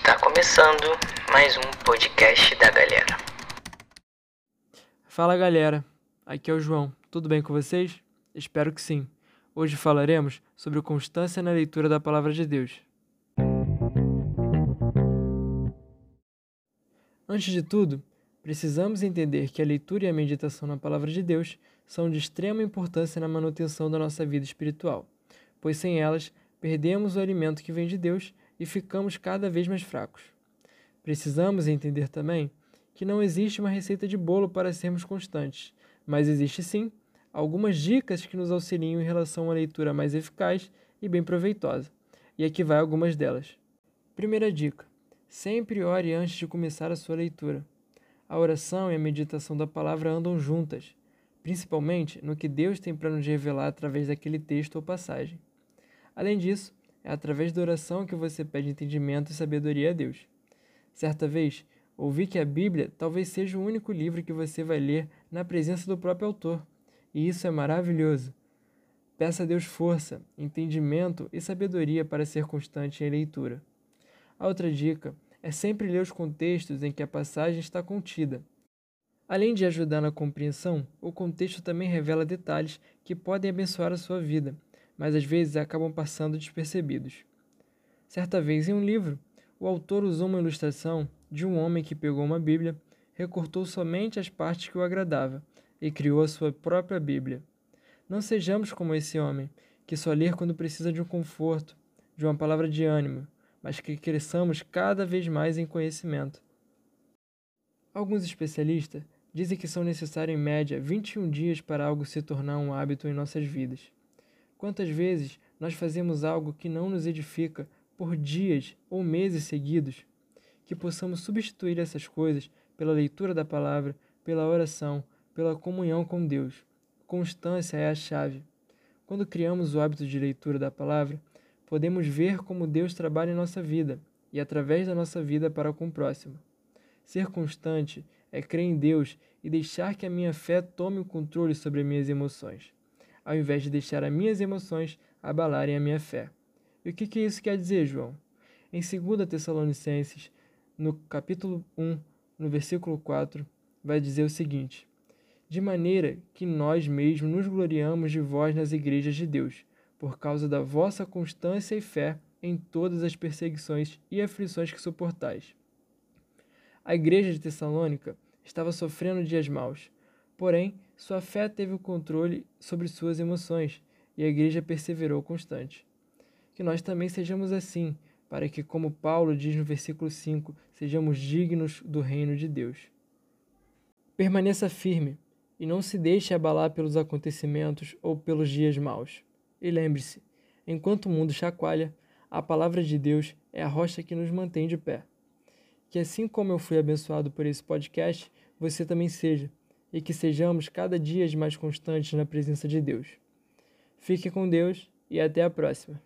Está começando mais um podcast da galera. Fala galera, aqui é o João. Tudo bem com vocês? Espero que sim. Hoje falaremos sobre constância na leitura da palavra de Deus. Antes de tudo, precisamos entender que a leitura e a meditação na palavra de Deus são de extrema importância na manutenção da nossa vida espiritual, pois sem elas perdemos o alimento que vem de Deus e ficamos cada vez mais fracos. Precisamos entender também que não existe uma receita de bolo para sermos constantes, mas existe sim algumas dicas que nos auxiliam em relação a uma leitura mais eficaz e bem proveitosa. E aqui vai algumas delas. Primeira dica: sempre ore antes de começar a sua leitura. A oração e a meditação da palavra andam juntas, principalmente no que Deus tem para nos revelar através daquele texto ou passagem. Além disso, é através da oração que você pede entendimento e sabedoria a Deus. Certa vez, ouvi que a Bíblia talvez seja o único livro que você vai ler na presença do próprio autor, e isso é maravilhoso. Peça a Deus força, entendimento e sabedoria para ser constante em leitura. A outra dica é sempre ler os contextos em que a passagem está contida. Além de ajudar na compreensão, o contexto também revela detalhes que podem abençoar a sua vida, mas às vezes acabam passando despercebidos. Certa vez, em um livro, o autor usou uma ilustração de um homem que pegou uma Bíblia, recortou somente as partes que o agradavam e criou a sua própria Bíblia. Não sejamos como esse homem, que só lê quando precisa de um conforto, de uma palavra de ânimo, mas que cresçamos cada vez mais em conhecimento. Alguns especialistas dizem que são necessários em média 21 dias para algo se tornar um hábito em nossas vidas. Quantas vezes nós fazemos algo que não nos edifica por dias ou meses seguidos? Que possamos substituir essas coisas pela leitura da palavra, pela oração, pela comunhão com Deus. Constância é a chave. Quando criamos o hábito de leitura da palavra, podemos ver como Deus trabalha em nossa vida e através da nossa vida para com o próximo. Ser constante é crer em Deus e deixar que a minha fé tome o controle sobre as minhas emoções, ao invés de deixar as minhas emoções abalarem a minha fé. E o que, que isso quer dizer, João? Em 2 Tessalonicenses, no capítulo 1, no versículo 4, vai dizer o seguinte: De maneira que nós mesmos nos gloriamos de vós nas igrejas de Deus por causa da vossa constância e fé em todas as perseguições e aflições que suportais. A igreja de Tessalônica estava sofrendo dias maus, porém, sua fé teve o controle sobre suas emoções e a igreja perseverou constante. Que nós também sejamos assim, para que, como Paulo diz no versículo 5, sejamos dignos do reino de Deus. Permaneça firme e não se deixe abalar pelos acontecimentos ou pelos dias maus. E lembre-se: enquanto o mundo chacoalha, a palavra de Deus é a rocha que nos mantém de pé. Que assim como eu fui abençoado por esse podcast, você também seja, e que sejamos cada dia mais constantes na presença de Deus. Fique com Deus e até a próxima.